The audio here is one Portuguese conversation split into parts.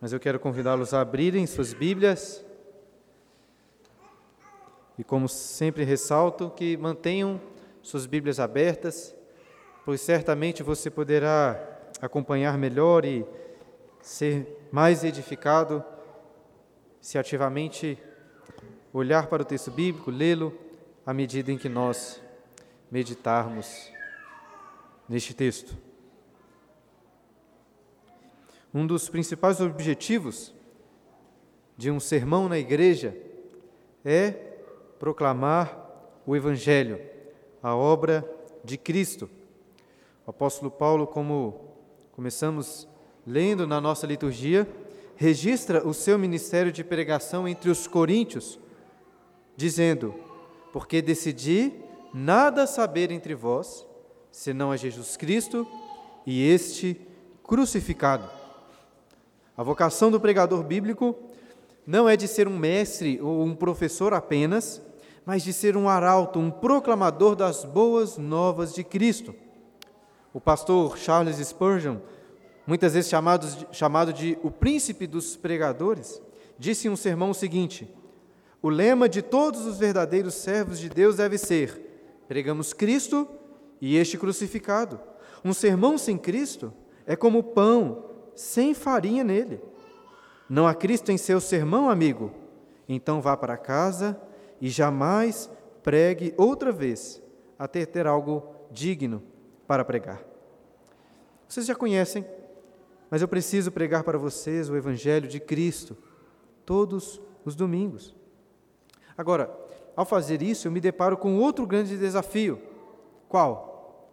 Mas eu quero convidá-los a abrirem suas Bíblias. E como sempre ressalto, que mantenham suas Bíblias abertas, pois certamente você poderá acompanhar melhor e ser mais edificado se ativamente olhar para o texto bíblico, lê-lo à medida em que nós meditarmos neste texto. Um dos principais objetivos de um sermão na igreja é proclamar o Evangelho, a obra de Cristo. O apóstolo Paulo, como começamos lendo na nossa liturgia, registra o seu ministério de pregação entre os coríntios, dizendo: Porque decidi nada saber entre vós, senão a Jesus Cristo e este crucificado. A vocação do pregador bíblico não é de ser um mestre ou um professor apenas, mas de ser um arauto, um proclamador das boas novas de Cristo. O pastor Charles Spurgeon, muitas vezes chamado, chamado de o príncipe dos pregadores, disse em um sermão o seguinte: O lema de todos os verdadeiros servos de Deus deve ser: pregamos Cristo e este crucificado. Um sermão sem Cristo é como pão sem farinha nele. Não há Cristo em seu sermão, amigo? Então vá para casa e jamais pregue outra vez, até ter algo digno para pregar. Vocês já conhecem, mas eu preciso pregar para vocês o Evangelho de Cristo todos os domingos. Agora, ao fazer isso, eu me deparo com outro grande desafio. Qual?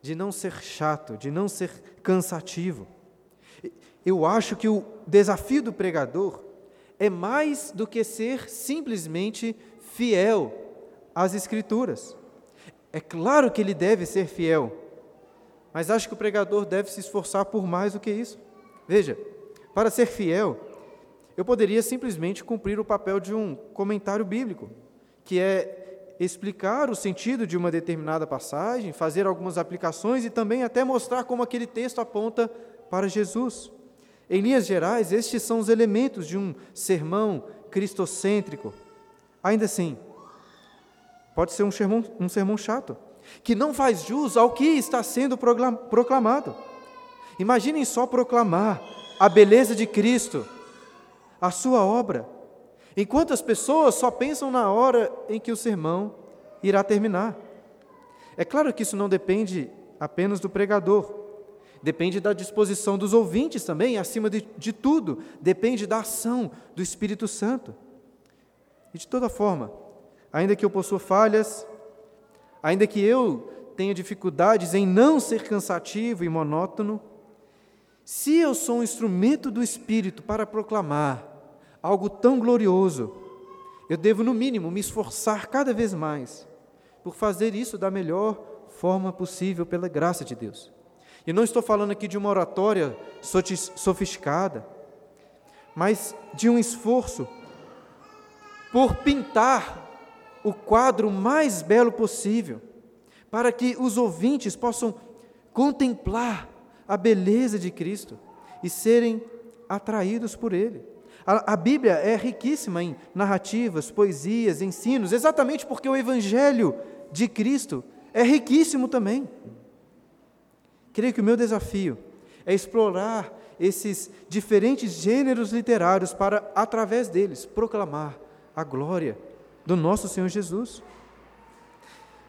De não ser chato, de não ser cansativo. Eu acho que o desafio do pregador é mais do que ser simplesmente fiel às Escrituras. É claro que ele deve ser fiel, mas acho que o pregador deve se esforçar por mais do que isso. Veja, para ser fiel, eu poderia simplesmente cumprir o papel de um comentário bíblico, que é explicar o sentido de uma determinada passagem, fazer algumas aplicações e também até mostrar como aquele texto aponta para Jesus. Em linhas gerais, estes são os elementos de um sermão cristocêntrico. Ainda assim, pode ser um sermão, um sermão chato, que não faz jus ao que está sendo proclamado. Imaginem só proclamar a beleza de Cristo, a sua obra, enquanto as pessoas só pensam na hora em que o sermão irá terminar. É claro que isso não depende apenas do pregador. Depende da disposição dos ouvintes também, acima de, de tudo, depende da ação do Espírito Santo. E de toda forma, ainda que eu possua falhas, ainda que eu tenha dificuldades em não ser cansativo e monótono, se eu sou um instrumento do Espírito para proclamar algo tão glorioso, eu devo, no mínimo, me esforçar cada vez mais por fazer isso da melhor forma possível, pela graça de Deus. E não estou falando aqui de uma oratória sofisticada, mas de um esforço por pintar o quadro mais belo possível, para que os ouvintes possam contemplar a beleza de Cristo e serem atraídos por Ele. A, a, Bíblia é riquíssima em narrativas, poesias, ensinos, exatamente porque o Evangelho de Cristo é riquíssimo também. Creio que o meu desafio é explorar esses diferentes gêneros literários para, através deles, proclamar a glória do nosso Senhor Jesus.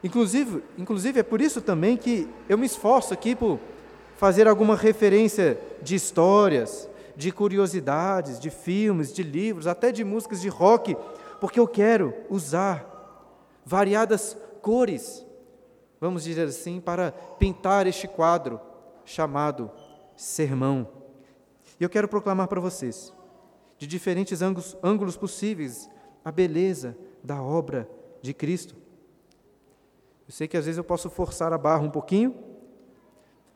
Inclusive, inclusive é por isso também que eu me esforço aqui por fazer alguma referência de histórias, de curiosidades, de filmes, de livros, até de músicas de rock, porque eu quero usar variadas cores vamos dizer assim, para pintar este quadro chamado sermão. E eu quero proclamar para vocês, de diferentes ângulos, ângulos possíveis, a beleza da obra de Cristo. Eu sei que às vezes eu posso forçar a barra um pouquinho,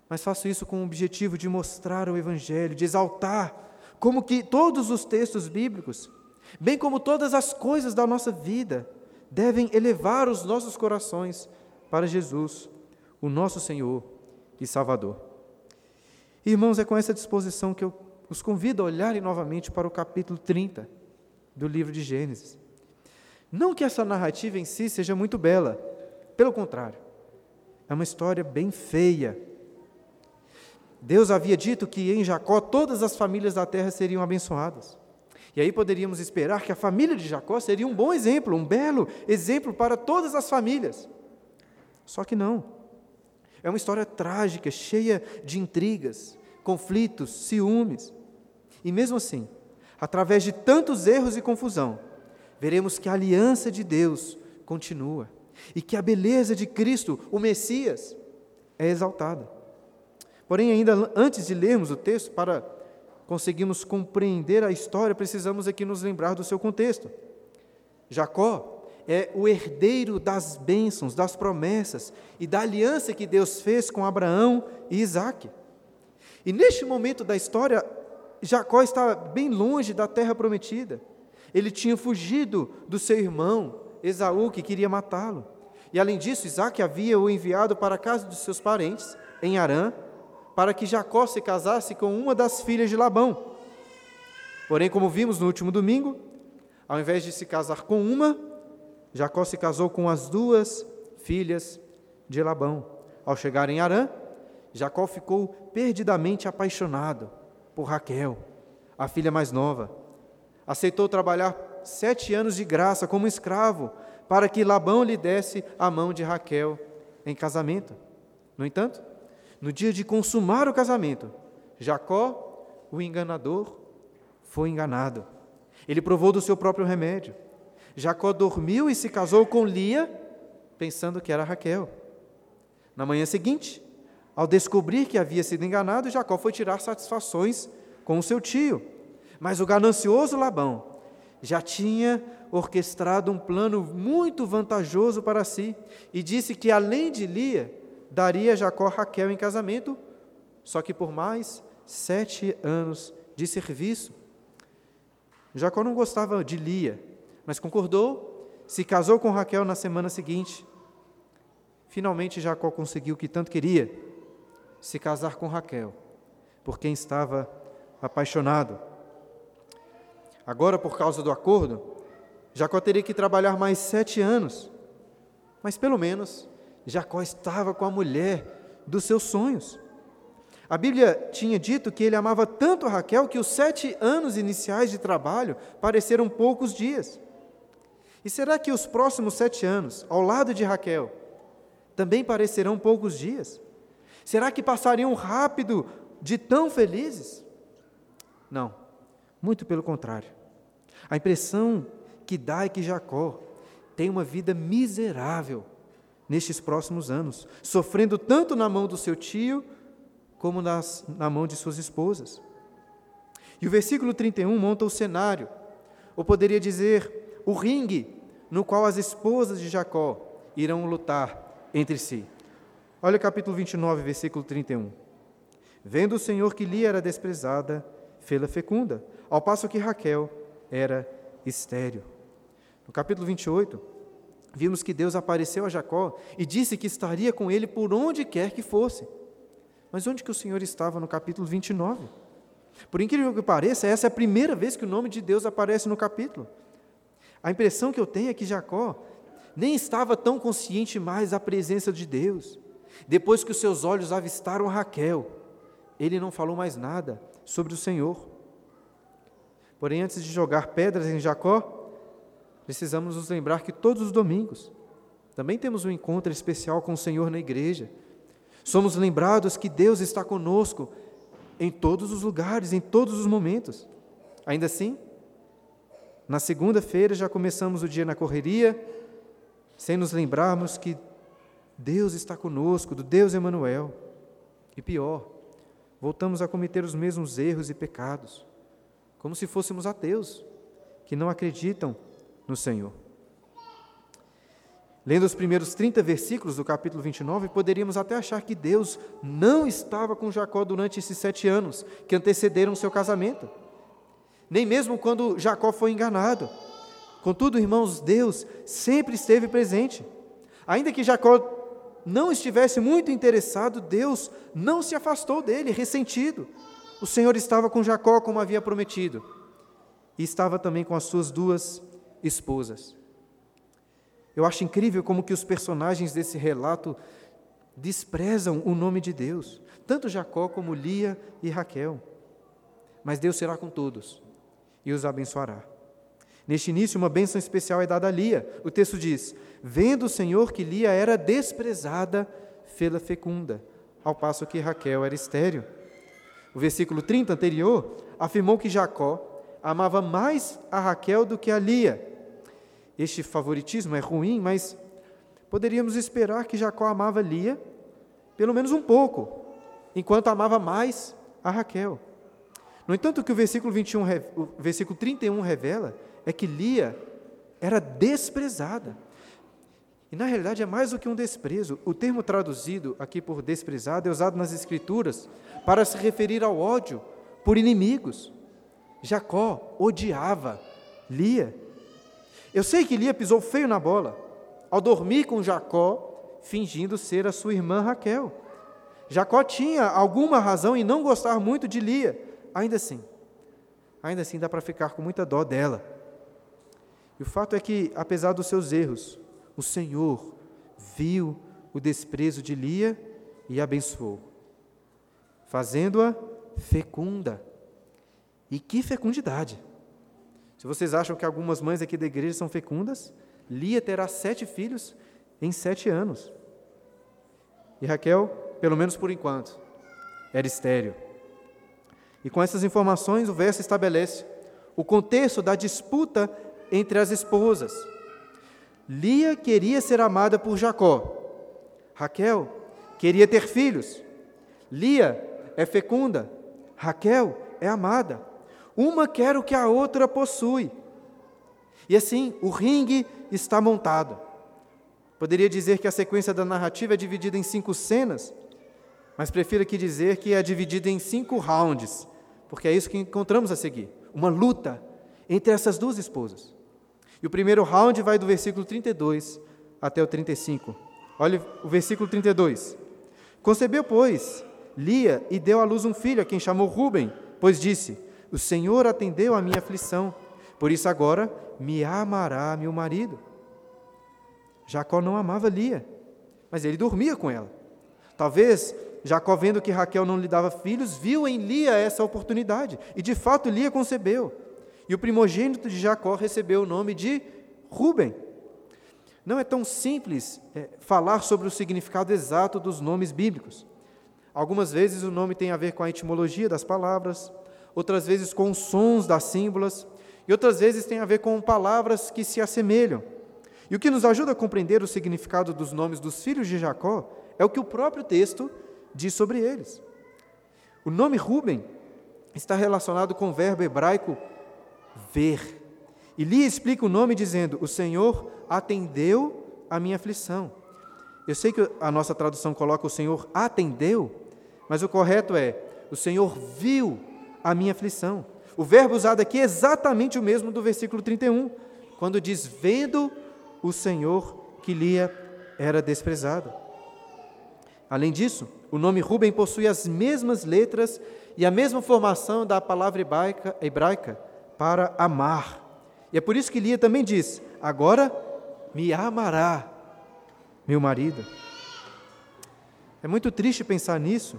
mas faço isso com o objetivo de mostrar o Evangelho, de exaltar como que todos os textos bíblicos, bem como todas as coisas da nossa vida, devem elevar os nossos corações para Jesus, o nosso Senhor e Salvador. Irmãos, é com essa disposição que eu os convido a olharem novamente para o capítulo 30 do livro de Gênesis. Não que essa narrativa em si seja muito bela, pelo contrário, é uma história bem feia. Deus havia dito que em Jacó todas as famílias da terra seriam abençoadas. E aí poderíamos esperar que a família de Jacó seria um bom exemplo, um belo exemplo para todas as famílias. Só que não. É uma história trágica, cheia de intrigas, conflitos, ciúmes. E mesmo assim, através de tantos erros e confusão, veremos que a aliança de Deus continua e que a beleza de Cristo, o Messias, é exaltada. Porém, ainda antes de lermos o texto, para conseguirmos compreender a história, precisamos aqui nos lembrar do seu contexto. Jacó é o herdeiro das bênçãos, das promessas e da aliança que Deus fez com Abraão e Isaac. E neste momento da história, Jacó está bem longe da terra prometida. Ele tinha fugido do seu irmão, Esaú, que queria matá-lo. E além disso, Isaac havia o enviado para a casa dos seus parentes, em Arã, para que Jacó se casasse com uma das filhas de Labão. Porém, como vimos no último domingo, ao invés de se casar com uma, Jacó se casou com as duas filhas de Labão. Ao chegar em Arã, Jacó ficou perdidamente apaixonado por Raquel, a filha mais nova. Aceitou trabalhar sete anos de graça como escravo para que Labão lhe desse a mão de Raquel em casamento. No entanto, no dia de consumar o casamento, Jacó, o enganador, foi enganado. Ele provou do seu próprio remédio. Jacó dormiu e se casou com Lia, pensando que era Raquel. Na manhã seguinte, ao descobrir que havia sido enganado, Jacó foi tirar satisfações com o seu tio. Mas o ganancioso Labão já tinha orquestrado um plano muito vantajoso para si e disse que, além de Lia, daria Jacó Raquel em casamento, só que por mais sete anos de serviço. Jacó não gostava de Lia, mas concordou, se casou com Raquel na semana seguinte. Finalmente Jacó conseguiu o que tanto queria se casar com Raquel, por quem estava apaixonado. Agora, por causa do acordo, Jacó teria que trabalhar mais sete anos, mas pelo menos Jacó estava com a mulher dos seus sonhos. A Bíblia tinha dito que ele amava tanto Raquel que os sete anos iniciais de trabalho pareceram poucos dias. E será que os próximos sete anos, ao lado de Raquel, também parecerão poucos dias? Será que passariam rápido de tão felizes? Não, muito pelo contrário. A impressão que dá é que Jacó tem uma vida miserável nestes próximos anos, sofrendo tanto na mão do seu tio como nas, na mão de suas esposas. E o versículo 31 monta o cenário, ou poderia dizer, o ringue no qual as esposas de Jacó irão lutar entre si. Olha o capítulo 29, versículo 31. Vendo o Senhor que Lia era desprezada, fê-la fecunda, ao passo que Raquel era estéril. No capítulo 28, vimos que Deus apareceu a Jacó e disse que estaria com ele por onde quer que fosse. Mas onde que o Senhor estava no capítulo 29? Por incrível que pareça, essa é a primeira vez que o nome de Deus aparece no capítulo. A impressão que eu tenho é que Jacó nem estava tão consciente mais da presença de Deus. Depois que os seus olhos avistaram Raquel, ele não falou mais nada sobre o Senhor. Porém, antes de jogar pedras em Jacó, precisamos nos lembrar que todos os domingos também temos um encontro especial com o Senhor na igreja. Somos lembrados que Deus está conosco em todos os lugares, em todos os momentos. Ainda assim, na segunda-feira já começamos o dia na correria, sem nos lembrarmos que Deus está conosco, do Deus Emanuel. E pior, voltamos a cometer os mesmos erros e pecados, como se fôssemos ateus, que não acreditam no Senhor. Lendo os primeiros 30 versículos do capítulo 29, poderíamos até achar que Deus não estava com Jacó durante esses sete anos que antecederam seu casamento, nem mesmo quando Jacó foi enganado. Contudo, irmãos, Deus sempre esteve presente. Ainda que Jacó não estivesse muito interessado, Deus não se afastou dele, ressentido. o Senhor estava com Jacó como havia prometido, e estava também com as suas duas esposas. Eu acho incrível como que os personagens desse relato desprezam o nome de Deus, tanto Jacó como Lia e Raquel. Mas Deus será com todos e os abençoará. Neste início, uma bênção especial é dada a Lia. O texto diz: Vendo o Senhor que Lia era desprezada, fê-la fecunda, ao passo que Raquel era estéril. O versículo 30 anterior afirmou que Jacó amava mais a Raquel do que a Lia. Este favoritismo é ruim, mas poderíamos esperar que Jacó amava Lia pelo menos um pouco, enquanto amava mais a Raquel. No entanto, o que o versículo, 21, o versículo 31 revela é que Lia era desprezada. E na realidade é mais do que um desprezo. O termo traduzido aqui por desprezado é usado nas Escrituras para se referir ao ódio por inimigos. Jacó odiava Lia. Eu sei que Lia pisou feio na bola ao dormir com Jacó, fingindo ser a sua irmã Raquel. Jacó tinha alguma razão em não gostar muito de Lia, ainda assim. Ainda assim dá para ficar com muita dó dela. E o fato é que, apesar dos seus erros, o Senhor viu o desprezo de Lia e abençoou, fazendo-a fecunda. E que fecundidade! Se vocês acham que algumas mães aqui da igreja são fecundas, Lia terá sete filhos em sete anos. E Raquel, pelo menos por enquanto, era estéreo. E com essas informações, o verso estabelece o contexto da disputa entre as esposas. Lia queria ser amada por Jacó. Raquel queria ter filhos. Lia é fecunda. Raquel é amada. Uma quer o que a outra possui. E assim, o ringue está montado. Poderia dizer que a sequência da narrativa é dividida em cinco cenas, mas prefiro aqui dizer que é dividida em cinco rounds, porque é isso que encontramos a seguir: uma luta entre essas duas esposas. E o primeiro round vai do versículo 32 até o 35. Olha o versículo 32. Concebeu, pois, Lia e deu à luz um filho, a quem chamou Ruben, pois disse: O Senhor atendeu a minha aflição, por isso agora me amará meu marido. Jacó não amava Lia, mas ele dormia com ela. Talvez Jacó, vendo que Raquel não lhe dava filhos, viu em Lia essa oportunidade, e de fato Lia concebeu. E o primogênito de Jacó recebeu o nome de Ruben. Não é tão simples é, falar sobre o significado exato dos nomes bíblicos. Algumas vezes o nome tem a ver com a etimologia das palavras, outras vezes com os sons das símbolas, e outras vezes tem a ver com palavras que se assemelham. E o que nos ajuda a compreender o significado dos nomes dos filhos de Jacó é o que o próprio texto diz sobre eles. O nome Ruben está relacionado com o verbo hebraico ver. E Lia explica o nome dizendo: O Senhor atendeu a minha aflição. Eu sei que a nossa tradução coloca o Senhor atendeu, mas o correto é: O Senhor viu a minha aflição. O verbo usado aqui é exatamente o mesmo do versículo 31, quando diz: Vendo o Senhor que Lia era desprezada. Além disso, o nome Ruben possui as mesmas letras e a mesma formação da palavra hebraica, hebraica para amar. E é por isso que Lia também diz: Agora me amará meu marido. É muito triste pensar nisso,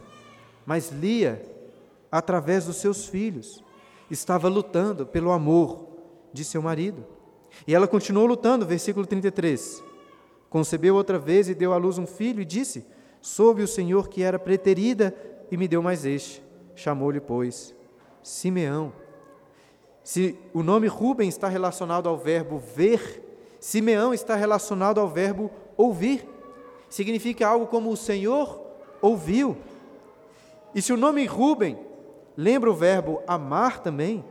mas Lia, através dos seus filhos, estava lutando pelo amor de seu marido. E ela continuou lutando, versículo 33. Concebeu outra vez e deu à luz um filho e disse: Soube o Senhor que era preterida e me deu mais este. Chamou-lhe, pois, Simeão. Se o nome Rubem está relacionado ao verbo ver, Simeão está relacionado ao verbo ouvir. Significa algo como o Senhor ouviu. E se o nome Rubem lembra o verbo amar também,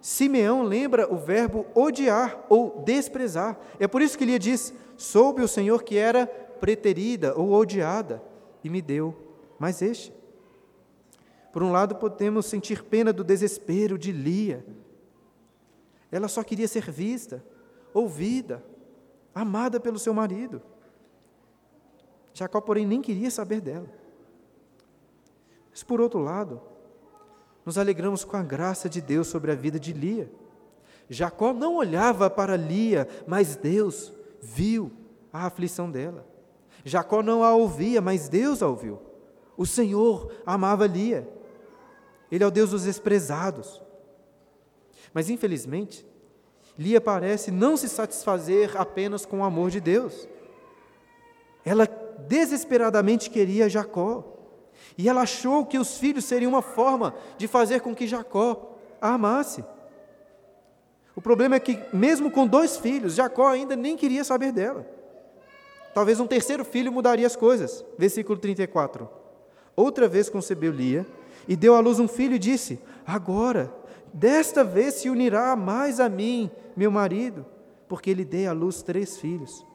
Simeão lembra o verbo odiar ou desprezar. É por isso que ele diz: Soube o Senhor que era preterida ou odiada, e me deu mais este. Por um lado, podemos sentir pena do desespero de Lia, ela só queria ser vista, ouvida, amada pelo seu marido. Jacó, porém, nem queria saber dela. Mas, por outro lado, nos alegramos com a graça de Deus sobre a vida de Lia. Jacó não olhava para Lia, mas Deus viu a aflição dela. Jacó não a ouvia, mas Deus a ouviu. O Senhor amava Lia. Ele é o Deus dos desprezados. Mas infelizmente, Lia parece não se satisfazer apenas com o amor de Deus. Ela desesperadamente queria Jacó. E ela achou que os filhos seriam uma forma de fazer com que Jacó a amasse. O problema é que, mesmo com dois filhos, Jacó ainda nem queria saber dela. Talvez um terceiro filho mudaria as coisas. Versículo 34. Outra vez concebeu Lia e deu à luz um filho e disse: Agora, desta vez se unirá mais a mim, meu marido, porque lhe dei à luz três filhos.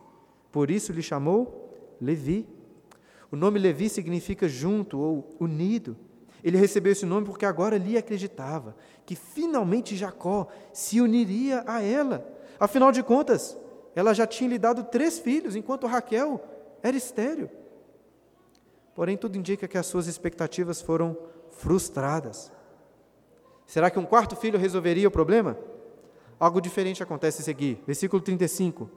Por isso lhe chamou Levi. O nome Levi significa junto ou unido. Ele recebeu esse nome porque agora lhe acreditava que finalmente Jacó se uniria a ela. Afinal de contas, ela já tinha lhe dado três filhos, enquanto Raquel era estéril. Porém, tudo indica que as suas expectativas foram frustradas. Será que um quarto filho resolveria o problema? Algo diferente acontece a seguir. Versículo 35.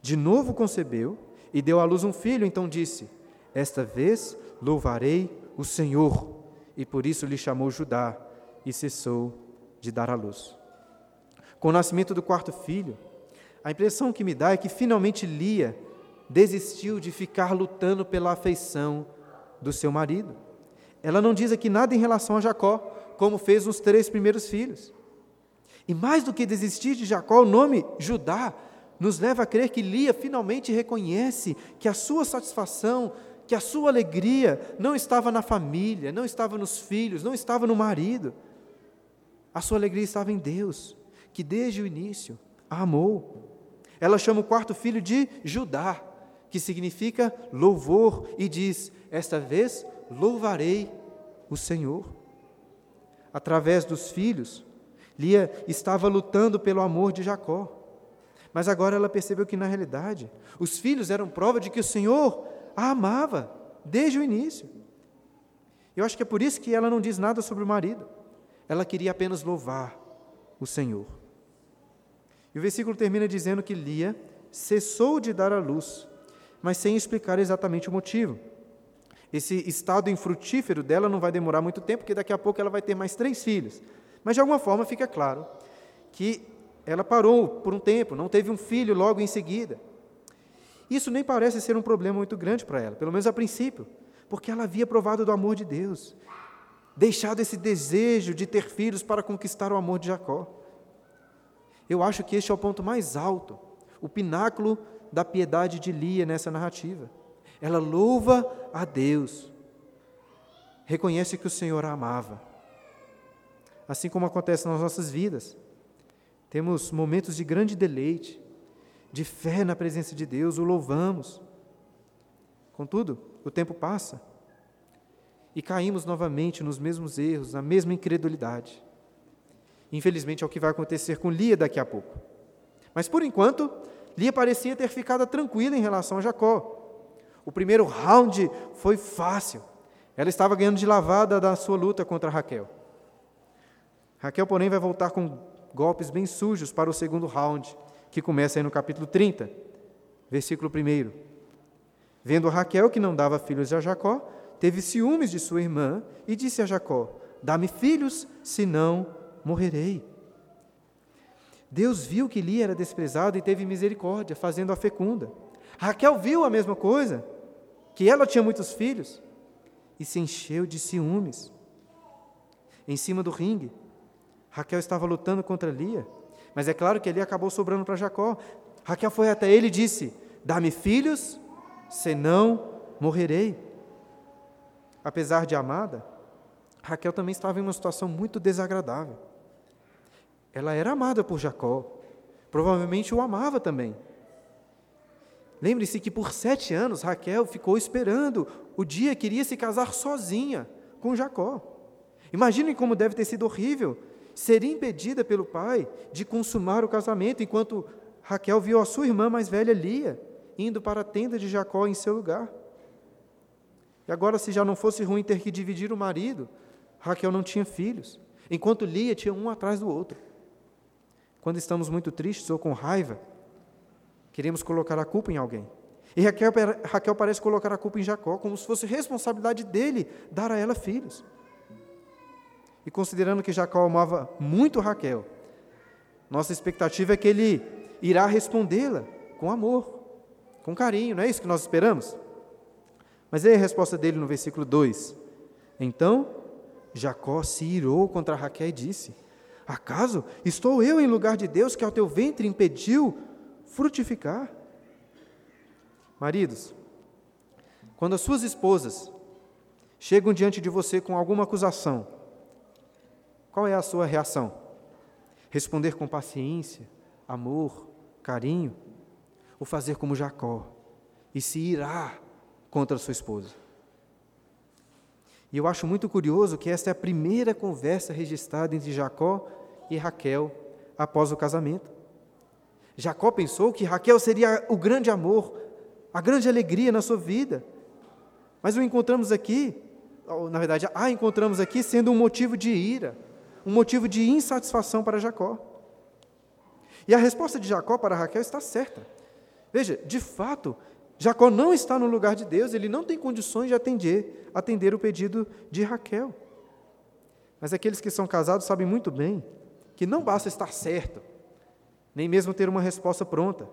De novo concebeu e deu à luz um filho, então disse: Esta vez louvarei o Senhor. E por isso lhe chamou Judá e cessou de dar à luz. Com o nascimento do quarto filho, a impressão que me dá é que finalmente Lia desistiu de ficar lutando pela afeição do seu marido. Ela não diz aqui nada em relação a Jacó, como fez nos três primeiros filhos. E mais do que desistir de Jacó, o nome Judá nos leva a crer que Lia finalmente reconhece que a sua satisfação, que a sua alegria não estava na família, não estava nos filhos, não estava no marido. A sua alegria estava em Deus, que desde o início a amou. Ela chama o quarto filho de Judá, que significa louvor, e diz: Esta vez louvarei o Senhor. Através dos filhos, Lia estava lutando pelo amor de Jacó. Mas agora ela percebeu que, na realidade, os filhos eram prova de que o Senhor a amava desde o início. Eu acho que é por isso que ela não diz nada sobre o marido. Ela queria apenas louvar o Senhor. E o versículo termina dizendo que Lia cessou de dar à luz, mas sem explicar exatamente o motivo. Esse estado infrutífero dela não vai demorar muito tempo, porque daqui a pouco ela vai ter mais três filhos. Mas de alguma forma fica claro que ela parou por um tempo, não teve um filho logo em seguida. Isso nem parece ser um problema muito grande para ela, pelo menos a princípio, porque ela havia provado do amor de Deus, deixado esse desejo de ter filhos para conquistar o amor de Jacó. Eu acho que este é o ponto mais alto, o pináculo da piedade de Lia nessa narrativa. Ela louva a Deus, reconhece que o Senhor a amava. Assim como acontece nas nossas vidas, temos momentos de grande deleite, de fé na presença de Deus, o louvamos. Contudo, o tempo passa e caímos novamente nos mesmos erros, na mesma incredulidade. Infelizmente é o que vai acontecer com Lia daqui a pouco. Mas por enquanto, Lia parecia ter ficado tranquila em relação a Jacó. O primeiro round foi fácil. Ela estava ganhando de lavada da sua luta contra Raquel. Raquel, porém, vai voltar com golpes bem sujos para o segundo round, que começa aí no capítulo 30, versículo 1. Vendo Raquel que não dava filhos a Jacó, teve ciúmes de sua irmã e disse a Jacó: Dá-me filhos, senão morrerei. Deus viu que Lia era desprezada e teve misericórdia, fazendo-a fecunda. Raquel viu a mesma coisa, que ela tinha muitos filhos, e se encheu de ciúmes. Em cima do ringue, Raquel estava lutando contra Lia, mas é claro que Lia acabou sobrando para Jacó. Raquel foi até ele e disse: Dá-me filhos, senão morrerei. Apesar de amada, Raquel também estava em uma situação muito desagradável. Ela era amada por Jacó. Provavelmente o amava também. Lembre-se que por sete anos Raquel ficou esperando o dia que iria se casar sozinha com Jacó. Imaginem como deve ter sido horrível ser impedida pelo pai de consumar o casamento, enquanto Raquel viu a sua irmã mais velha, Lia, indo para a tenda de Jacó em seu lugar. E agora, se já não fosse ruim ter que dividir o marido, Raquel não tinha filhos, enquanto Lia tinha um atrás do outro. Quando estamos muito tristes ou com raiva, queremos colocar a culpa em alguém. E Raquel, Raquel parece colocar a culpa em Jacó, como se fosse responsabilidade dele dar a ela filhos. E considerando que Jacó amava muito Raquel, nossa expectativa é que ele irá respondê-la com amor, com carinho, não é isso que nós esperamos? Mas aí a resposta dele no versículo 2: Então Jacó se irou contra Raquel e disse: Acaso estou eu em lugar de Deus que ao teu ventre impediu frutificar? Maridos, quando as suas esposas chegam diante de você com alguma acusação, qual é a sua reação? Responder com paciência, amor, carinho? Ou fazer como Jacó e se irá contra sua esposa? E eu acho muito curioso que esta é a primeira conversa registrada entre Jacó e Raquel após o casamento. Jacó pensou que Raquel seria o grande amor, a grande alegria na sua vida. Mas o encontramos aqui, na verdade, a encontramos aqui sendo um motivo de ira, um motivo de insatisfação para Jacó. E a resposta de Jacó para Raquel está certa. Veja, de fato, Jacó não está no lugar de Deus, ele não tem condições de atender, atender o pedido de Raquel. Mas aqueles que são casados sabem muito bem que não basta estar certo, nem mesmo ter uma resposta pronta.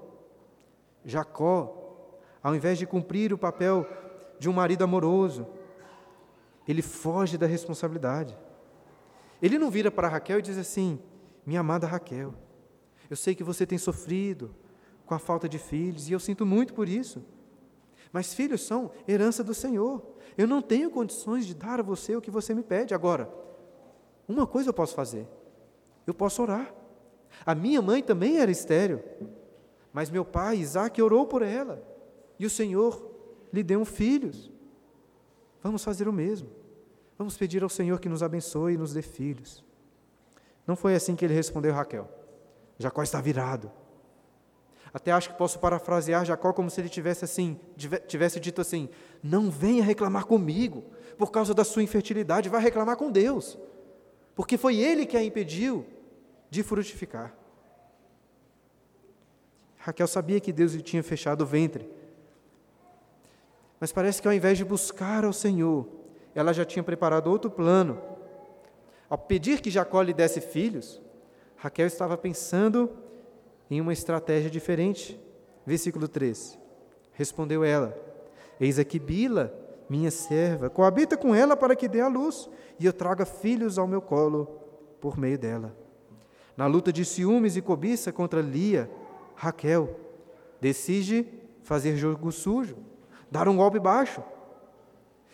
Jacó, ao invés de cumprir o papel de um marido amoroso, ele foge da responsabilidade. Ele não vira para Raquel e diz assim: Minha amada Raquel, eu sei que você tem sofrido com a falta de filhos e eu sinto muito por isso. Mas filhos são herança do Senhor. Eu não tenho condições de dar a você o que você me pede. Agora, uma coisa eu posso fazer: eu posso orar. A minha mãe também era estéreo, mas meu pai, Isaac, orou por ela e o Senhor lhe deu filhos. Vamos fazer o mesmo. Vamos pedir ao Senhor que nos abençoe e nos dê filhos. Não foi assim que ele respondeu Raquel. Jacó está virado. Até acho que posso parafrasear Jacó como se ele tivesse assim, tivesse dito assim: "Não venha reclamar comigo por causa da sua infertilidade, vai reclamar com Deus, porque foi ele que a impediu de frutificar". Raquel sabia que Deus lhe tinha fechado o ventre. Mas parece que ao invés de buscar ao Senhor, ela já tinha preparado outro plano. Ao pedir que Jacó lhe desse filhos, Raquel estava pensando em uma estratégia diferente. Versículo 3. Respondeu ela: Eis aqui Bila, minha serva, coabita com ela para que dê a luz e eu traga filhos ao meu colo por meio dela. Na luta de ciúmes e cobiça contra Lia, Raquel decide fazer jogo sujo, dar um golpe baixo.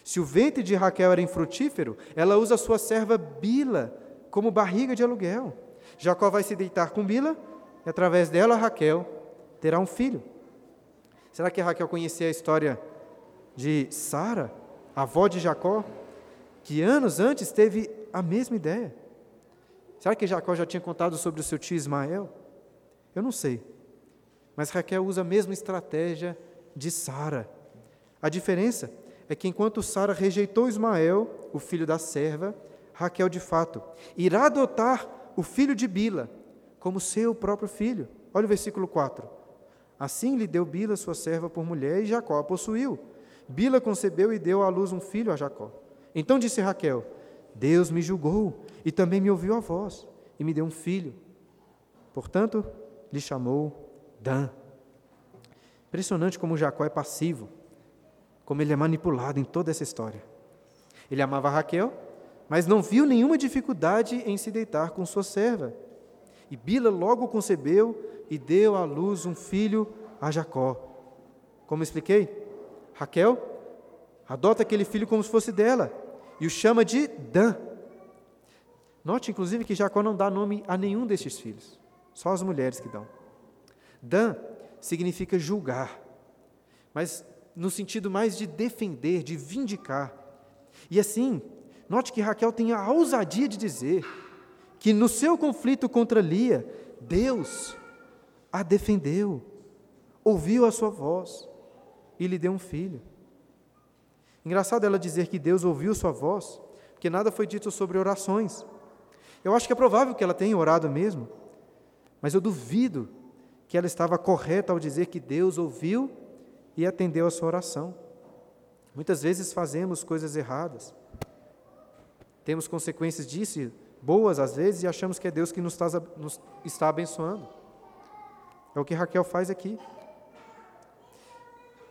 Se o ventre de Raquel era infrutífero, ela usa sua serva Bila como barriga de aluguel. Jacó vai se deitar com Bila e através dela Raquel terá um filho. Será que Raquel conhecia a história de Sara, avó de Jacó, que anos antes teve a mesma ideia? Será que Jacó já tinha contado sobre o seu tio Ismael? Eu não sei. Mas Raquel usa a mesma estratégia de Sara. A diferença é que enquanto Sara rejeitou Ismael, o filho da serva, Raquel de fato irá adotar o filho de Bila, como seu próprio filho. Olha o versículo 4. Assim lhe deu Bila, sua serva, por mulher, e Jacó a possuiu. Bila concebeu e deu à luz um filho a Jacó. Então disse Raquel: Deus me julgou e também me ouviu a voz e me deu um filho. Portanto, lhe chamou Dan. Impressionante como Jacó é passivo, como ele é manipulado em toda essa história. Ele amava Raquel, mas não viu nenhuma dificuldade em se deitar com sua serva. E Bila logo concebeu e deu à luz um filho a Jacó. Como expliquei? Raquel adota aquele filho como se fosse dela e o chama de Dan. Note, inclusive, que Jacó não dá nome a nenhum desses filhos, só as mulheres que dão. Dan significa julgar, mas no sentido mais de defender, de vindicar. E assim, note que Raquel tem a ousadia de dizer: que no seu conflito contra Lia, Deus a defendeu, ouviu a sua voz e lhe deu um filho. Engraçado ela dizer que Deus ouviu sua voz, porque nada foi dito sobre orações. Eu acho que é provável que ela tenha orado mesmo, mas eu duvido que ela estava correta ao dizer que Deus ouviu e atendeu a sua oração. Muitas vezes fazemos coisas erradas, temos consequências disso, boas às vezes, e achamos que é Deus que nos está, nos está abençoando. É o que Raquel faz aqui.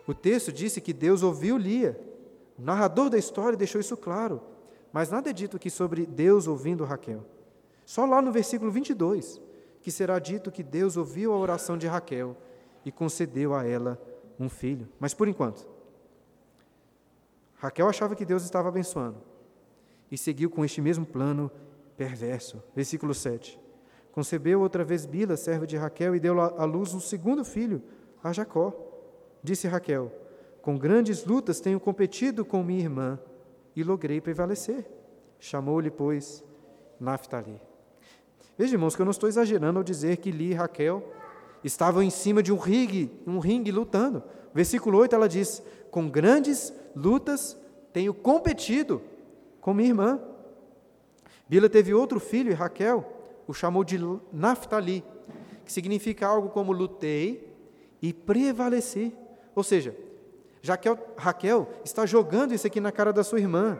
O texto disse que Deus ouviu Lia. O narrador da história deixou isso claro, mas nada é dito aqui sobre Deus ouvindo Raquel. Só lá no versículo 22 que será dito que Deus ouviu a oração de Raquel e concedeu a ela um filho. Mas por enquanto, Raquel achava que Deus estava abençoando e seguiu com este mesmo plano perverso. Versículo 7. Concebeu outra vez Bila, serva de Raquel, e deu à luz um segundo filho, a Jacó. Disse Raquel: Com grandes lutas tenho competido com minha irmã e logrei prevalecer. Chamou-lhe, pois, Naphtali. Veja, irmãos, que eu não estou exagerando ao dizer que Li e Raquel estavam em cima de um ringue, um ringue lutando. Versículo 8 ela diz: Com grandes lutas tenho competido com minha irmã. Bila teve outro filho e Raquel o chamou de Naphtali, que significa algo como lutei e prevaleci. Ou seja, Jaquel, Raquel está jogando isso aqui na cara da sua irmã,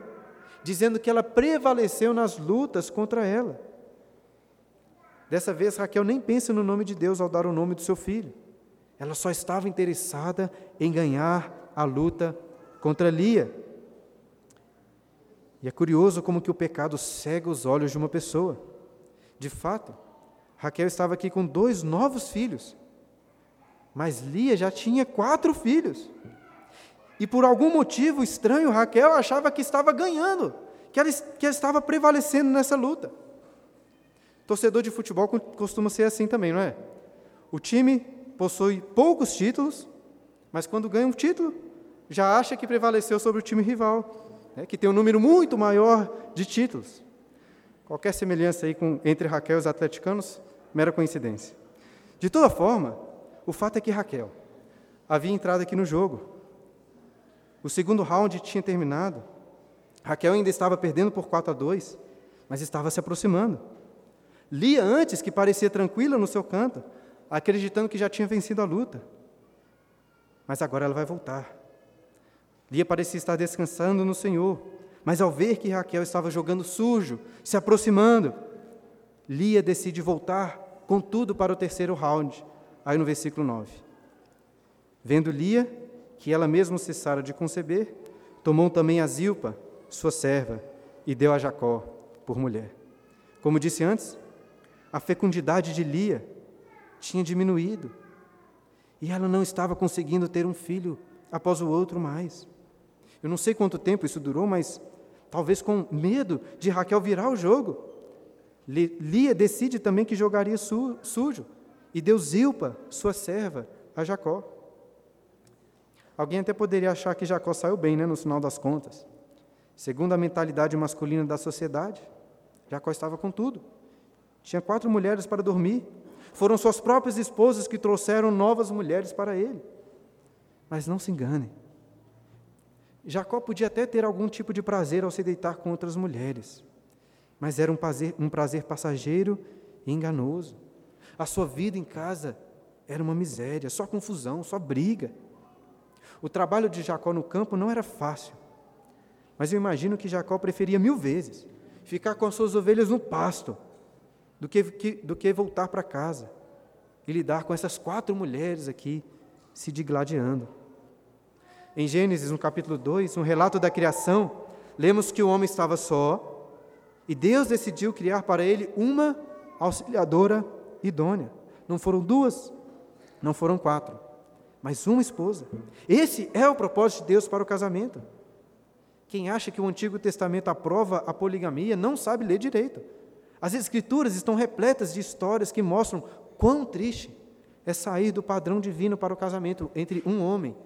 dizendo que ela prevaleceu nas lutas contra ela. Dessa vez, Raquel nem pensa no nome de Deus ao dar o nome do seu filho. Ela só estava interessada em ganhar a luta contra Lia. E é curioso como que o pecado cega os olhos de uma pessoa. De fato, Raquel estava aqui com dois novos filhos, mas Lia já tinha quatro filhos. E por algum motivo estranho, Raquel achava que estava ganhando, que ela, que ela estava prevalecendo nessa luta. Torcedor de futebol costuma ser assim também, não é? O time possui poucos títulos, mas quando ganha um título, já acha que prevaleceu sobre o time rival, né, que tem um número muito maior de títulos. Qualquer semelhança aí com, entre Raquel e os atleticanos, mera coincidência. De toda forma, o fato é que Raquel havia entrado aqui no jogo. O segundo round tinha terminado. Raquel ainda estava perdendo por 4 a 2, mas estava se aproximando. Lia antes, que parecia tranquila no seu canto, acreditando que já tinha vencido a luta. Mas agora ela vai voltar. Lia parecia estar descansando no Senhor, mas ao ver que Raquel estava jogando sujo, se aproximando, Lia decide voltar com tudo para o terceiro round, aí no versículo 9. Vendo Lia que ela mesma cessara de conceber, tomou também a Zilpa, sua serva, e deu a Jacó por mulher. Como disse antes, a fecundidade de Lia tinha diminuído e ela não estava conseguindo ter um filho após o outro mais. Eu não sei quanto tempo isso durou, mas talvez com medo de Raquel virar o jogo. Lia decide também que jogaria su, sujo e deu Zilpa, sua serva, a Jacó. Alguém até poderia achar que Jacó saiu bem, né, no final das contas. Segundo a mentalidade masculina da sociedade, Jacó estava com tudo. Tinha quatro mulheres para dormir. Foram suas próprias esposas que trouxeram novas mulheres para ele. Mas não se enganem. Jacó podia até ter algum tipo de prazer ao se deitar com outras mulheres, mas era um prazer, um prazer passageiro e enganoso. A sua vida em casa era uma miséria, só confusão, só briga. O trabalho de Jacó no campo não era fácil, mas eu imagino que Jacó preferia mil vezes ficar com as suas ovelhas no pasto do que, que do que voltar para casa e lidar com essas quatro mulheres aqui se digladiando. Em Gênesis, no capítulo 2, no relato da criação, lemos que o homem estava só e Deus decidiu criar para ele uma auxiliadora idônea. Não foram duas, não foram quatro, mas uma esposa. Esse é o propósito de Deus para o casamento. Quem acha que o Antigo Testamento aprova a poligamia não sabe ler direito. As Escrituras estão repletas de histórias que mostram quão triste é sair do padrão divino para o casamento entre um homem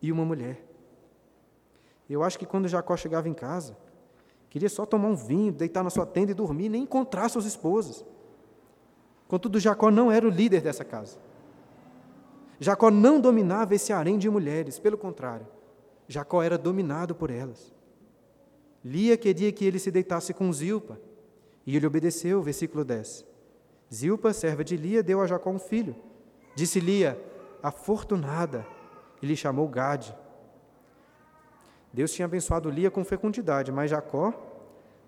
e uma mulher. Eu acho que quando Jacó chegava em casa, queria só tomar um vinho, deitar na sua tenda e dormir, nem encontrar suas esposas. Contudo, Jacó não era o líder dessa casa. Jacó não dominava esse harém de mulheres, pelo contrário, Jacó era dominado por elas. Lia queria que ele se deitasse com Zilpa, e ele obedeceu, versículo 10. Zilpa, serva de Lia, deu a Jacó um filho. Disse Lia, afortunada, e lhe chamou Gade. Deus tinha abençoado Lia com fecundidade, mas Jacó,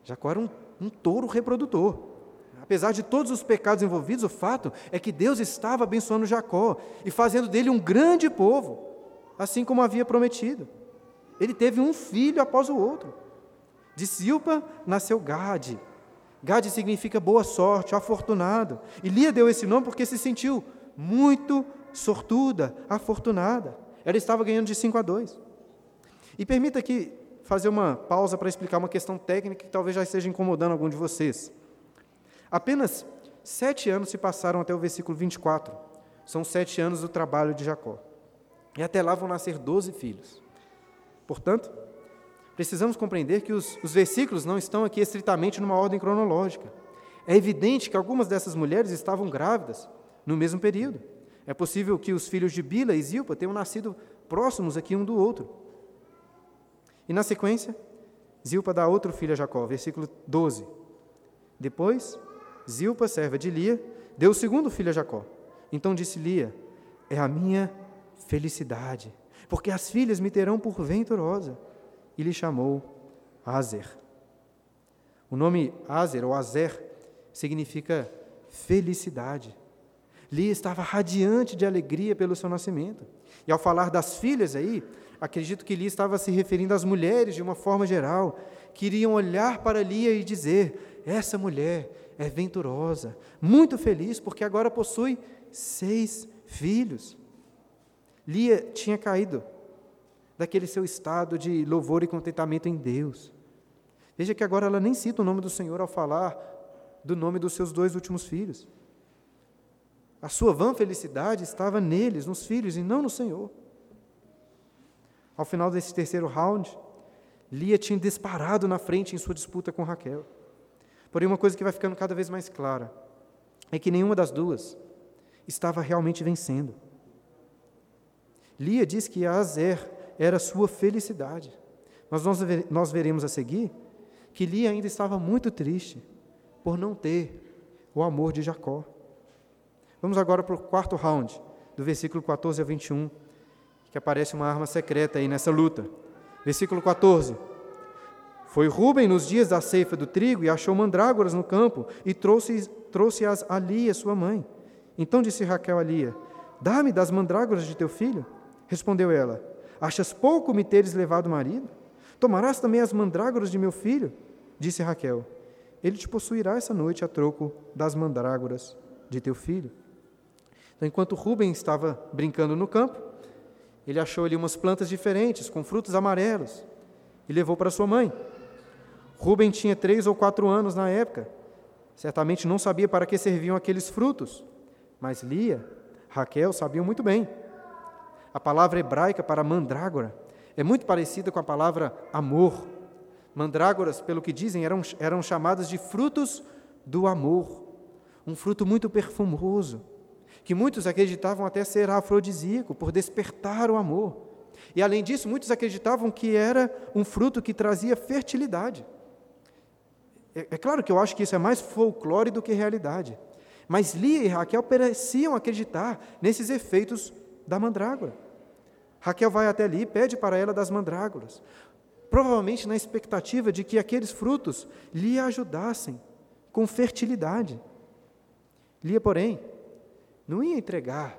Jacó era um, um touro reprodutor. Apesar de todos os pecados envolvidos, o fato é que Deus estava abençoando Jacó e fazendo dele um grande povo, assim como havia prometido. Ele teve um filho após o outro. De Silpa nasceu Gade. Gade significa boa sorte, afortunado. E Lia deu esse nome porque se sentiu muito sortuda, afortunada. Ela estava ganhando de 5 a 2. E permita aqui fazer uma pausa para explicar uma questão técnica que talvez já esteja incomodando algum de vocês. Apenas sete anos se passaram até o versículo 24. São sete anos do trabalho de Jacó. E até lá vão nascer doze filhos. Portanto, precisamos compreender que os, os versículos não estão aqui estritamente numa ordem cronológica. É evidente que algumas dessas mulheres estavam grávidas no mesmo período. É possível que os filhos de Bila e Zilpa tenham nascido próximos aqui um do outro. E na sequência, Zilpa dá outro filho a Jacó, versículo 12. Depois, Zilpa, serva de Lia, deu o segundo filho a Jacó. Então disse Lia: É a minha felicidade, porque as filhas me terão por venturosa. E lhe chamou Azer. O nome Azer ou Azer significa felicidade. Lia estava radiante de alegria pelo seu nascimento. E ao falar das filhas aí, acredito que Lia estava se referindo às mulheres de uma forma geral, que iriam olhar para Lia e dizer: essa mulher é venturosa, muito feliz, porque agora possui seis filhos. Lia tinha caído daquele seu estado de louvor e contentamento em Deus. Veja que agora ela nem cita o nome do Senhor ao falar do nome dos seus dois últimos filhos. A sua vã felicidade estava neles, nos filhos, e não no Senhor. Ao final desse terceiro round, Lia tinha disparado na frente em sua disputa com Raquel. Porém, uma coisa que vai ficando cada vez mais clara é que nenhuma das duas estava realmente vencendo. Lia diz que Azer era sua felicidade, mas nós, nós veremos a seguir que Lia ainda estava muito triste por não ter o amor de Jacó. Vamos agora para o quarto round, do versículo 14 a 21, que aparece uma arma secreta aí nessa luta. Versículo 14. Foi Rubem nos dias da ceifa do trigo e achou mandrágoras no campo e trouxe-as trouxe a Lia, sua mãe. Então disse Raquel a Lia: Dá-me das mandrágoras de teu filho. Respondeu ela: Achas pouco me teres levado marido? Tomarás também as mandrágoras de meu filho? Disse Raquel: Ele te possuirá essa noite a troco das mandrágoras de teu filho. Então, enquanto Rubem estava brincando no campo, ele achou ali umas plantas diferentes, com frutos amarelos, e levou para sua mãe. Rubem tinha três ou quatro anos na época. Certamente não sabia para que serviam aqueles frutos, mas Lia, Raquel sabiam muito bem. A palavra hebraica para mandrágora é muito parecida com a palavra amor. Mandrágoras, pelo que dizem, eram, eram chamadas de frutos do amor, um fruto muito perfumoso que muitos acreditavam até ser afrodisíaco, por despertar o amor. E além disso, muitos acreditavam que era um fruto que trazia fertilidade. É, é claro que eu acho que isso é mais folclore do que realidade. Mas Lia e Raquel pareciam acreditar nesses efeitos da mandrágora. Raquel vai até ali e pede para ela das mandrágoras, provavelmente na expectativa de que aqueles frutos lhe ajudassem com fertilidade. Lia, porém, não ia entregar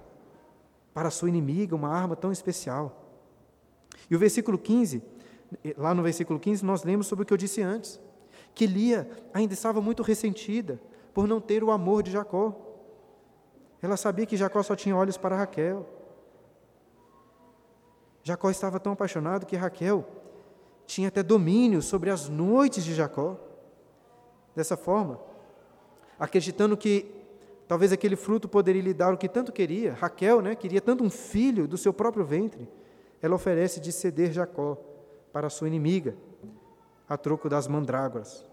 para sua inimiga uma arma tão especial. E o versículo 15, lá no versículo 15, nós lemos sobre o que eu disse antes, que Lia ainda estava muito ressentida por não ter o amor de Jacó. Ela sabia que Jacó só tinha olhos para Raquel. Jacó estava tão apaixonado que Raquel tinha até domínio sobre as noites de Jacó. Dessa forma, acreditando que Talvez aquele fruto poderia lhe dar o que tanto queria. Raquel, né, queria tanto um filho do seu próprio ventre. Ela oferece de ceder Jacó para sua inimiga, a troco das mandrágoras.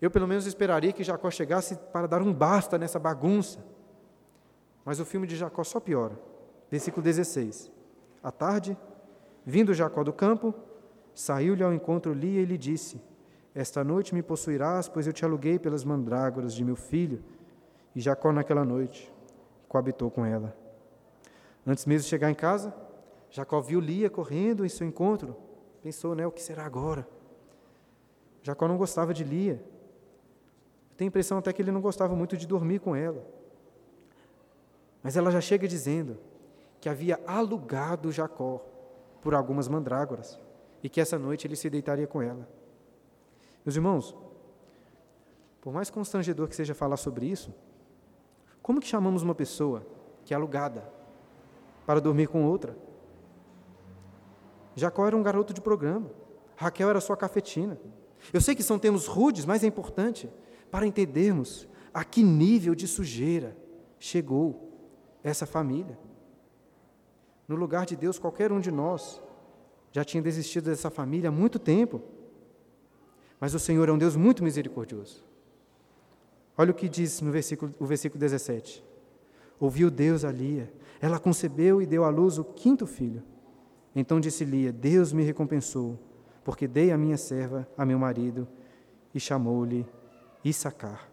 Eu, pelo menos, esperaria que Jacó chegasse para dar um basta nessa bagunça. Mas o filme de Jacó só piora. Versículo 16. À tarde, vindo Jacó do campo, saiu-lhe ao encontro Lia e lhe disse: Esta noite me possuirás, pois eu te aluguei pelas mandrágoras de meu filho. E Jacó, naquela noite, coabitou com ela. Antes mesmo de chegar em casa, Jacó viu Lia correndo em seu encontro. Pensou, né, o que será agora? Jacó não gostava de Lia. Tem a impressão até que ele não gostava muito de dormir com ela. Mas ela já chega dizendo que havia alugado Jacó por algumas mandrágoras e que essa noite ele se deitaria com ela. Meus irmãos, por mais constrangedor que seja falar sobre isso, como que chamamos uma pessoa que é alugada para dormir com outra? Jacó era um garoto de programa, Raquel era sua cafetina. Eu sei que são termos rudes, mas é importante para entendermos a que nível de sujeira chegou essa família. No lugar de Deus, qualquer um de nós já tinha desistido dessa família há muito tempo. Mas o Senhor é um Deus muito misericordioso. Olha o que diz no versículo, o versículo 17. Ouviu Deus a Lia, ela concebeu e deu à luz o quinto filho. Então disse Lia: Deus me recompensou, porque dei a minha serva a meu marido, e chamou-lhe Issacar.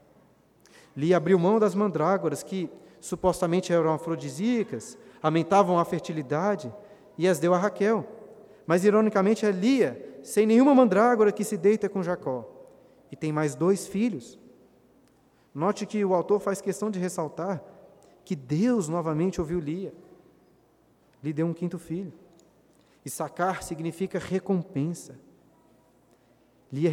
Lia abriu mão das mandrágoras, que supostamente eram afrodisíacas, aumentavam a fertilidade, e as deu a Raquel. Mas, ironicamente, é Lia, sem nenhuma mandrágora, que se deita com Jacó. E tem mais dois filhos. Note que o autor faz questão de ressaltar que Deus novamente ouviu Lia. Lhe deu um quinto filho. E sacar significa recompensa. Lia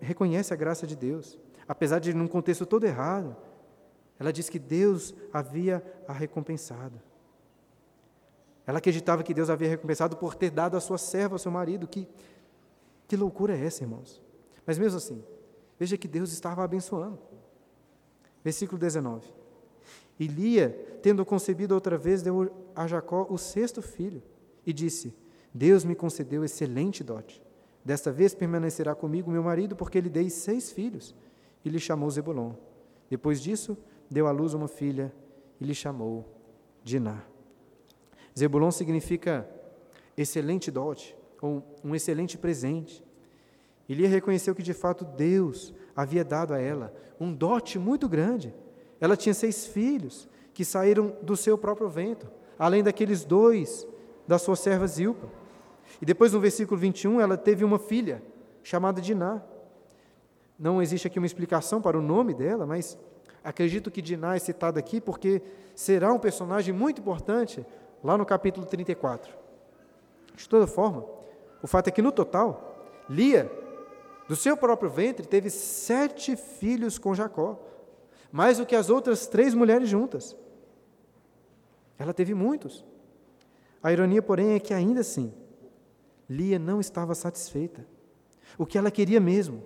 reconhece a graça de Deus. Apesar de, num contexto todo errado, ela diz que Deus havia a recompensado. Ela acreditava que Deus havia recompensado por ter dado a sua serva ao seu marido. Que, que loucura é essa, irmãos? Mas mesmo assim, veja que Deus estava abençoando. Versículo 19. E Lia, tendo concebido outra vez, deu a Jacó o sexto filho e disse: Deus me concedeu excelente dote. Desta vez permanecerá comigo meu marido, porque lhe dei seis filhos. E lhe chamou Zebulon. Depois disso, deu à luz uma filha e lhe chamou Diná. Zebulon significa excelente dote, ou um excelente presente. Lia reconheceu que de fato Deus havia dado a ela um dote muito grande. Ela tinha seis filhos que saíram do seu próprio vento, além daqueles dois da sua serva Zilpa. E depois, no versículo 21, ela teve uma filha chamada Diná. Não existe aqui uma explicação para o nome dela, mas acredito que Diná é citada aqui porque será um personagem muito importante lá no capítulo 34. De toda forma, o fato é que no total, Lia, do seu próprio ventre, teve sete filhos com Jacó, mais do que as outras três mulheres juntas. Ela teve muitos. A ironia, porém, é que ainda assim, Lia não estava satisfeita. O que ela queria mesmo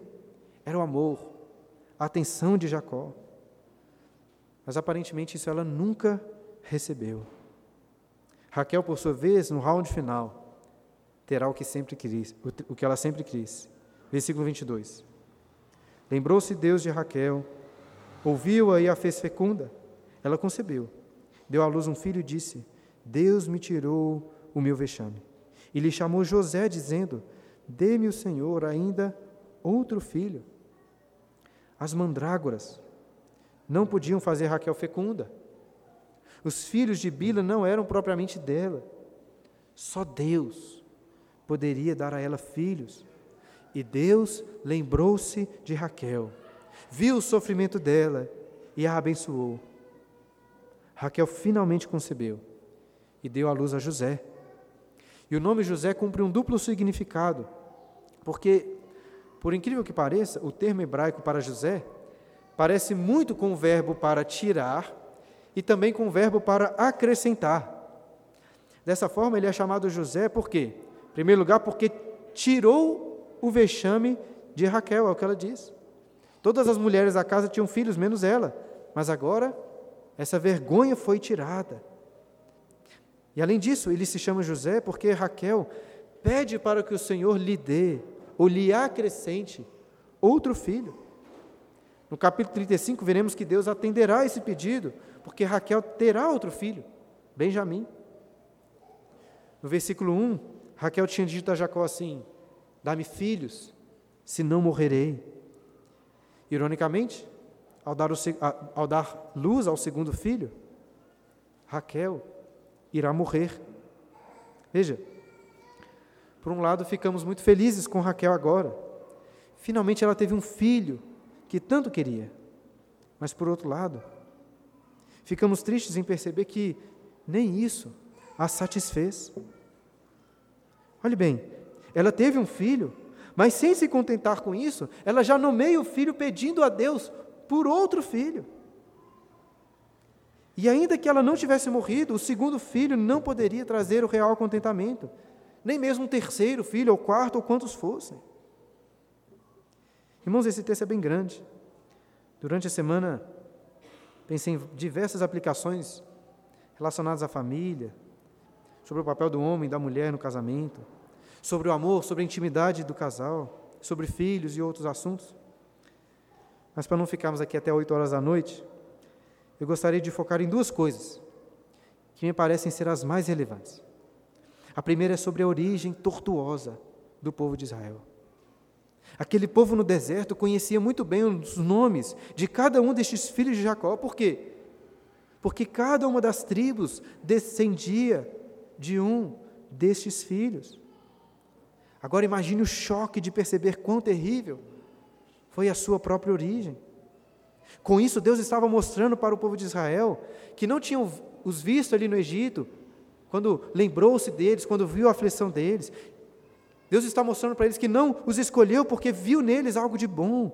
era o amor, a atenção de Jacó. Mas aparentemente isso ela nunca recebeu. Raquel, por sua vez, no round final, terá o que sempre quis, o que ela sempre quis. Versículo 22. Lembrou-se Deus de Raquel, ouviu-a e a fez fecunda. Ela concebeu, deu à luz um filho e disse: Deus me tirou o meu vexame. E lhe chamou José, dizendo: Dê-me o Senhor ainda outro filho. As mandrágoras não podiam fazer Raquel fecunda. Os filhos de Bila não eram propriamente dela. Só Deus poderia dar a ela filhos. E Deus lembrou-se de Raquel, viu o sofrimento dela e a abençoou. Raquel finalmente concebeu e deu à luz a José. E o nome José cumpre um duplo significado, porque, por incrível que pareça, o termo hebraico para José parece muito com o verbo para tirar e também com o verbo para acrescentar. Dessa forma, ele é chamado José por quê? Em primeiro lugar, porque tirou o vexame de Raquel, é o que ela diz. Todas as mulheres da casa tinham filhos, menos ela, mas agora essa vergonha foi tirada. E além disso, ele se chama José porque Raquel pede para que o Senhor lhe dê, ou lhe acrescente, outro filho. No capítulo 35, veremos que Deus atenderá esse pedido, porque Raquel terá outro filho, Benjamim. No versículo 1, Raquel tinha dito a Jacó assim: Dá-me filhos, se não morrerei. Ironicamente, ao dar, o, ao dar luz ao segundo filho, Raquel irá morrer. Veja, por um lado, ficamos muito felizes com Raquel agora. Finalmente ela teve um filho que tanto queria. Mas por outro lado, ficamos tristes em perceber que nem isso a satisfez. Olhe bem, ela teve um filho, mas sem se contentar com isso, ela já nomeia o filho pedindo a Deus por outro filho. E ainda que ela não tivesse morrido, o segundo filho não poderia trazer o real contentamento, nem mesmo um terceiro filho, ou quarto, ou quantos fossem. Irmãos, esse texto é bem grande. Durante a semana, pensei em diversas aplicações relacionadas à família, sobre o papel do homem e da mulher no casamento, sobre o amor, sobre a intimidade do casal, sobre filhos e outros assuntos. Mas para não ficarmos aqui até 8 horas da noite, eu gostaria de focar em duas coisas que me parecem ser as mais relevantes. A primeira é sobre a origem tortuosa do povo de Israel. Aquele povo no deserto conhecia muito bem os nomes de cada um destes filhos de Jacó. Por quê? Porque cada uma das tribos descendia de um destes filhos. Agora imagine o choque de perceber quão terrível foi a sua própria origem. Com isso, Deus estava mostrando para o povo de Israel que não tinham os visto ali no Egito, quando lembrou-se deles, quando viu a aflição deles. Deus está mostrando para eles que não os escolheu porque viu neles algo de bom,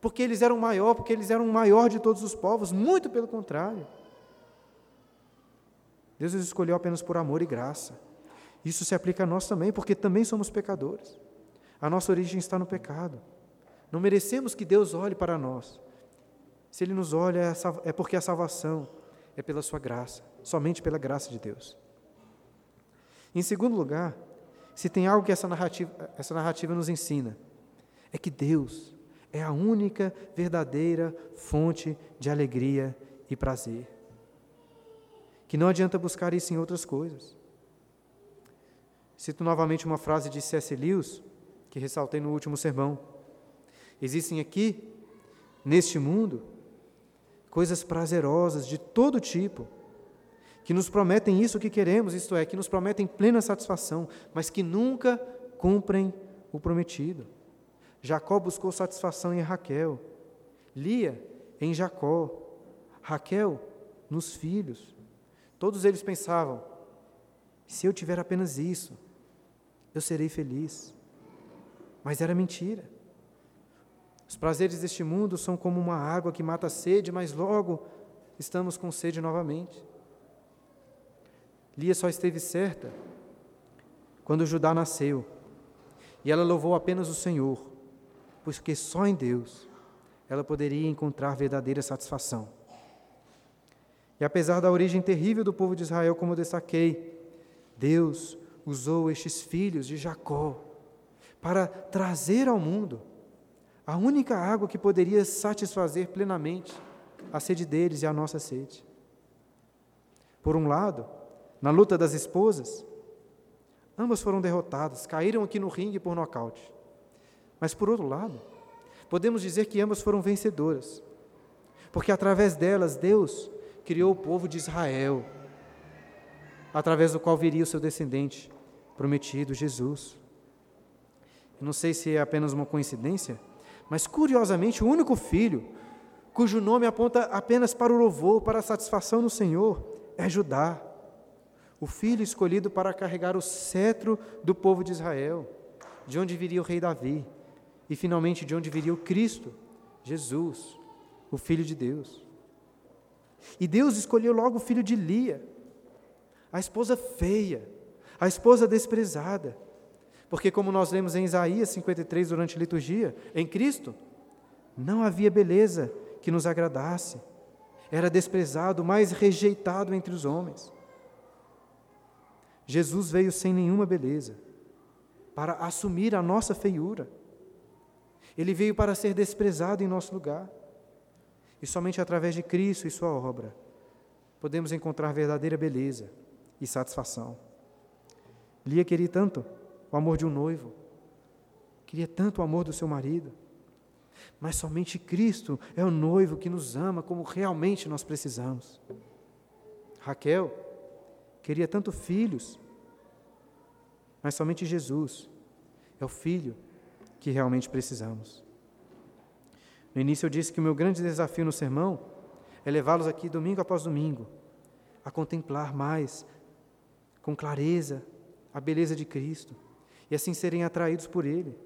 porque eles eram maior, porque eles eram o maior de todos os povos, muito pelo contrário. Deus os escolheu apenas por amor e graça. Isso se aplica a nós também, porque também somos pecadores. A nossa origem está no pecado. Não merecemos que Deus olhe para nós. Se Ele nos olha, é, é porque a salvação é pela Sua graça, somente pela graça de Deus. Em segundo lugar, se tem algo que essa narrativa, essa narrativa nos ensina, é que Deus é a única verdadeira fonte de alegria e prazer. Que não adianta buscar isso em outras coisas. Cito novamente uma frase de C.S. Lewis, que ressaltei no último sermão. Existem aqui, neste mundo, coisas prazerosas de todo tipo, que nos prometem isso que queremos, isto é, que nos prometem plena satisfação, mas que nunca cumprem o prometido. Jacó buscou satisfação em Raquel, Lia em Jacó, Raquel nos filhos. Todos eles pensavam: se eu tiver apenas isso, eu serei feliz. Mas era mentira. Os prazeres deste mundo são como uma água que mata a sede, mas logo estamos com sede novamente. Lia só esteve certa quando Judá nasceu, e ela louvou apenas o Senhor, porque só em Deus ela poderia encontrar verdadeira satisfação. E apesar da origem terrível do povo de Israel, como destaquei, Deus usou estes filhos de Jacó para trazer ao mundo a única água que poderia satisfazer plenamente a sede deles e a nossa sede. Por um lado, na luta das esposas, ambas foram derrotadas, caíram aqui no ringue por nocaute. Mas por outro lado, podemos dizer que ambas foram vencedoras, porque através delas Deus criou o povo de Israel, através do qual viria o seu descendente, prometido, Jesus. Não sei se é apenas uma coincidência, mas curiosamente o único filho cujo nome aponta apenas para o louvor, para a satisfação no Senhor, é Judá, o filho escolhido para carregar o cetro do povo de Israel, de onde viria o rei Davi, e finalmente de onde viria o Cristo, Jesus, o Filho de Deus. E Deus escolheu logo o filho de Lia, a esposa feia, a esposa desprezada. Porque, como nós lemos em Isaías 53 durante a liturgia, em Cristo, não havia beleza que nos agradasse. Era desprezado, mais rejeitado entre os homens. Jesus veio sem nenhuma beleza, para assumir a nossa feiura. Ele veio para ser desprezado em nosso lugar. E somente através de Cristo e Sua obra podemos encontrar verdadeira beleza e satisfação. Lia queria tanto o amor de um noivo, queria tanto o amor do seu marido. Mas somente Cristo é o noivo que nos ama como realmente nós precisamos. Raquel queria tanto filhos, mas somente Jesus é o filho que realmente precisamos. No início eu disse que o meu grande desafio no sermão é levá-los aqui domingo após domingo a contemplar mais, com clareza, a beleza de Cristo e assim serem atraídos por Ele.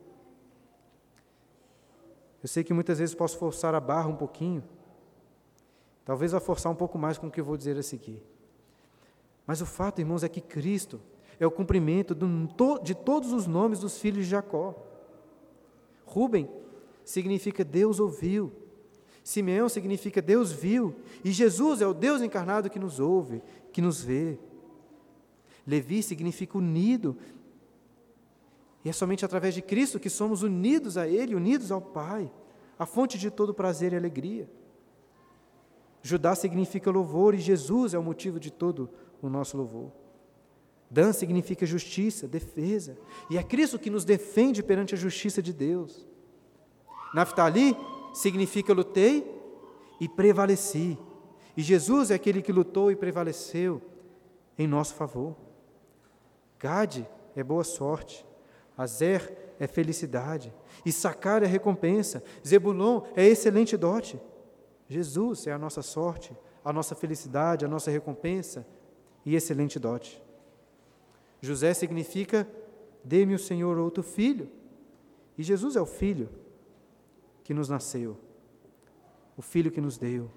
Eu sei que muitas vezes posso forçar a barra um pouquinho, talvez a forçar um pouco mais com o que eu vou dizer a seguir. Mas o fato, irmãos, é que Cristo é o cumprimento de todos os nomes dos filhos de Jacó. Rubem significa Deus ouviu. Simeão significa Deus viu. E Jesus é o Deus encarnado que nos ouve, que nos vê. Levi significa unido. E é somente através de Cristo que somos unidos a Ele, unidos ao Pai, a fonte de todo prazer e alegria. Judá significa louvor e Jesus é o motivo de todo o nosso louvor. Dan significa justiça, defesa, e é Cristo que nos defende perante a justiça de Deus. Naftali significa lutei e prevaleci, e Jesus é aquele que lutou e prevaleceu em nosso favor. Gade é boa sorte, Azer é felicidade, Issacar é recompensa, Zebulon é excelente dote. Jesus é a nossa sorte, a nossa felicidade, a nossa recompensa e excelente dote. José significa dê-me o Senhor outro filho. E Jesus é o filho que nos nasceu, o filho que nos deu,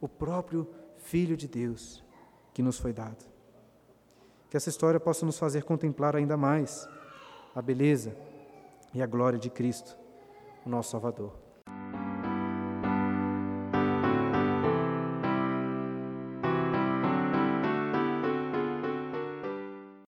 o próprio Filho de Deus que nos foi dado. Que essa história possa nos fazer contemplar ainda mais a beleza e a glória de Cristo, o nosso Salvador.